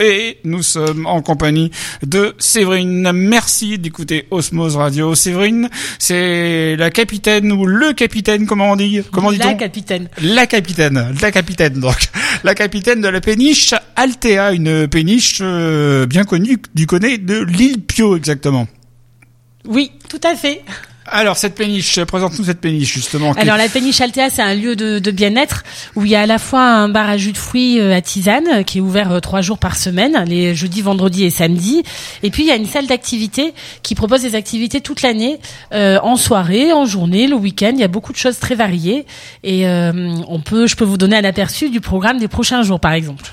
Et nous sommes en compagnie de Séverine. Merci d'écouter Osmose Radio. Séverine, c'est la capitaine ou le capitaine, comment on dit Comment dit La capitaine. La capitaine, la capitaine donc. La capitaine de la péniche Altea, une péniche euh, bien connue du côté de l'île Pio exactement. Oui, tout à fait. Alors cette péniche, présente-nous cette péniche justement. Alors la péniche Altea, c'est un lieu de, de bien-être où il y a à la fois un bar à jus de fruits euh, à tisane euh, qui est ouvert euh, trois jours par semaine, les jeudis, vendredis et samedis. Et puis il y a une salle d'activité qui propose des activités toute l'année, euh, en soirée, en journée, le week-end. Il y a beaucoup de choses très variées et euh, on peut, je peux vous donner un aperçu du programme des prochains jours, par exemple.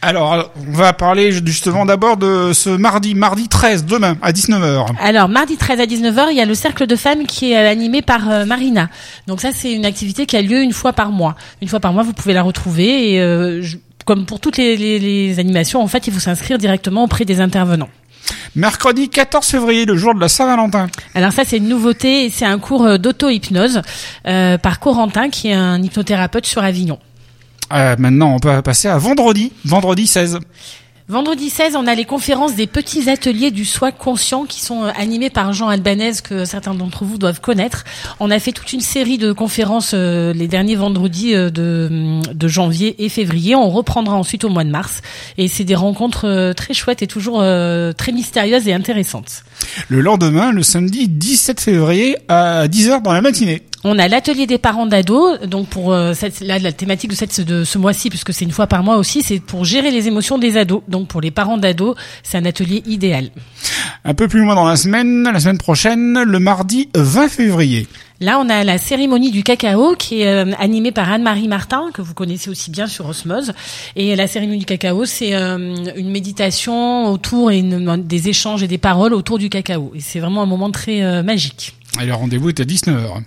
Alors, on va parler justement d'abord de ce mardi, mardi 13, demain, à 19h. Alors, mardi 13 à 19h, il y a le cercle de femmes qui est animé par euh, Marina. Donc ça, c'est une activité qui a lieu une fois par mois. Une fois par mois, vous pouvez la retrouver et euh, je- comme pour toutes les, les- les animations, en fait, il faut s'inscrire directement auprès des intervenants. Mercredi 14 février, le jour de la Saint-Valentin. Alors ça, c'est une nouveauté, c'est un cours euh, d'auto-hypnose euh, par Corentin, qui est un hypnothérapeute sur Avignon. Euh, maintenant, on peut passer à vendredi, vendredi 16. Vendredi 16, on a les conférences des petits ateliers du soi conscient qui sont euh, animés par Jean Albanese que certains d'entre vous doivent connaître. On a fait toute une série de conférences euh, les derniers vendredis euh, de, janvier et février. On reprendra ensuite au mois de mars. Et c'est des rencontres très chouettes et toujours très mystérieuses et intéressantes. Le lendemain, le samedi 17 février, à 10h dans la matinée. On a l'atelier des parents d'ados, donc pour euh, la thématique de, cette, de ce mois-ci, puisque c'est une fois par mois aussi, c'est pour gérer les émotions des ados. Donc pour les parents d'ados, c'est un atelier idéal. Un peu plus loin dans la semaine, la semaine prochaine, le mardi 20 février. Là, on a la cérémonie du cacao qui est euh, animée par Anne-Marie Martin, que vous connaissez aussi bien sur Osmose. Et la cérémonie du cacao, c'est euh, une méditation autour et une- des échanges et des paroles autour du cacao. Et c'est vraiment un moment très euh, magique. Et le rendez-vous est à 19h.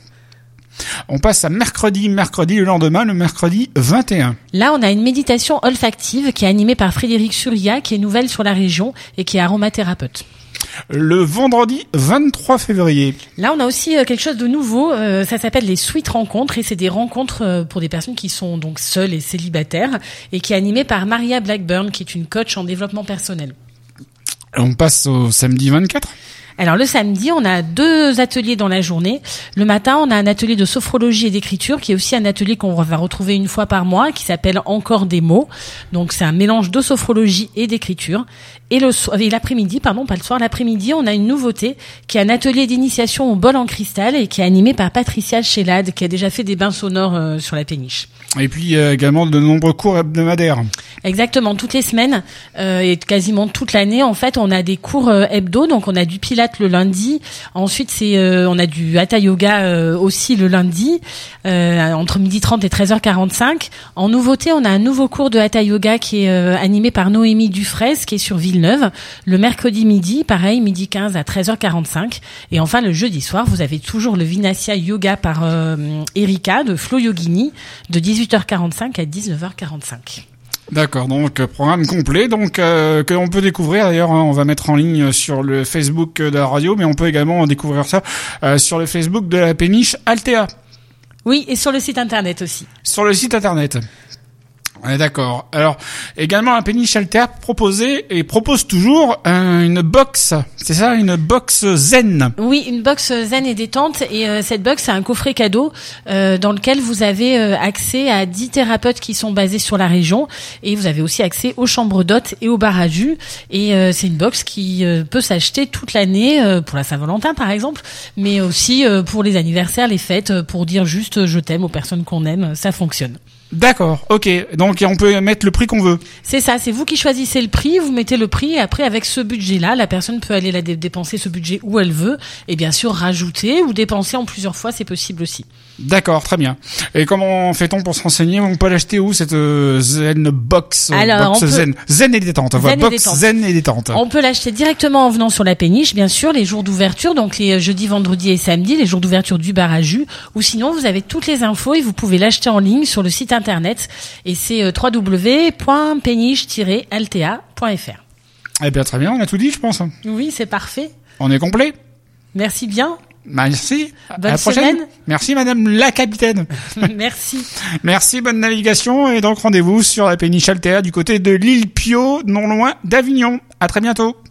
On passe à mercredi, mercredi le lendemain, le mercredi 21. Là, on a une méditation olfactive qui est animée par Frédéric Suria, qui est nouvelle sur la région et qui est aromathérapeute. Le vendredi 23 février. Là, on a aussi euh, quelque chose de nouveau. euh, ça s'appelle les suites rencontres et c'est des rencontres euh, pour des personnes qui sont donc seules et célibataires et qui est animée par Maria Blackburn, qui est une coach en développement personnel. On passe au samedi 24. Alors le samedi, on a deux ateliers dans la journée. Le matin, on a un atelier de sophrologie et d'écriture qui est aussi un atelier qu'on va retrouver une fois par mois qui s'appelle Encore des mots. Donc c'est un mélange de sophrologie et d'écriture. Et le so- et l'après-midi, pardon, pas le soir, l'après-midi, on a une nouveauté qui est un atelier d'initiation au bol en cristal et qui est animé par Patricia Chélade qui a déjà fait des bains sonores euh, sur la péniche. Et puis euh, également de nombreux cours hebdomadaires. Exactement, toutes les semaines euh, et quasiment toute l'année, en fait, on a des cours euh, hebdo. Donc, on a du Pilate le lundi. Ensuite, c'est on a du Hatha Yoga aussi le lundi entre midi 30 et 13h45. En nouveauté, on a un nouveau cours de Hatha Yoga qui est animé par Noémie Dufresne, qui est sur Villeneuve, le mercredi midi, pareil, midi 15 à 13h45. Et enfin, le jeudi soir, vous avez toujours le Vinasya Yoga par euh, Erika de Flo Yogini de 18h45 à 19h45. D'accord, donc euh, programme complet, donc euh, que on peut découvrir d'ailleurs. hein, on va mettre en ligne sur le Facebook de la radio, mais on peut également découvrir ça euh, sur le Facebook de la péniche Altea, Oui, et sur le site internet aussi. sur le site internet. Ouais, d'accord. Alors également la péniche Altea proposait et propose toujours euh, une box, c'est ça, une box zen. Oui, une box zen et détente. Et euh, cette box, c'est un coffret cadeau euh, dans lequel vous avez euh, accès à 10 thérapeutes qui sont basés sur la région. Et vous avez aussi accès aux chambres d'hôtes et aux bar à jus. Et euh, c'est une box qui peut s'acheter toute l'année, pour la Saint-Valentin par exemple, mais aussi pour les anniversaires, les fêtes, pour dire juste je t'aime aux personnes qu'on aime. Ça fonctionne. D'accord, ok. Donc on peut mettre le prix qu'on veut. C'est ça, c'est vous qui choisissez le prix, vous mettez le prix et après avec ce budget-là, la personne peut aller la dé- dépenser ce budget où elle veut et bien sûr rajouter ou dépenser en plusieurs fois, c'est possible aussi. D'accord, très bien. Et comment fait-on pour se renseigner? On peut l'acheter où cette euh, zen box euh, Alors, box on peut- zen zen et détente. Voilà, Zen et box détente. zen et détente. On peut l'acheter directement en venant sur la péniche, bien sûr, les jours d'ouverture, donc les jeudis, vendredis et samedis, les jours d'ouverture du bar à jus, ou sinon vous avez toutes les infos et vous pouvez l'acheter en ligne sur le site internet et c'est euh, www.péniche-altea.fr. Eh bien très bien, on a tout dit, je pense. Oui, c'est parfait. On est complet. Merci bien. Merci. Bonne à la prochaine. semaine. Merci Madame la capitaine. Merci. Merci, bonne navigation et donc rendez-vous sur la péniche Altea du côté de l'île Pio, non loin d'Avignon. À très bientôt.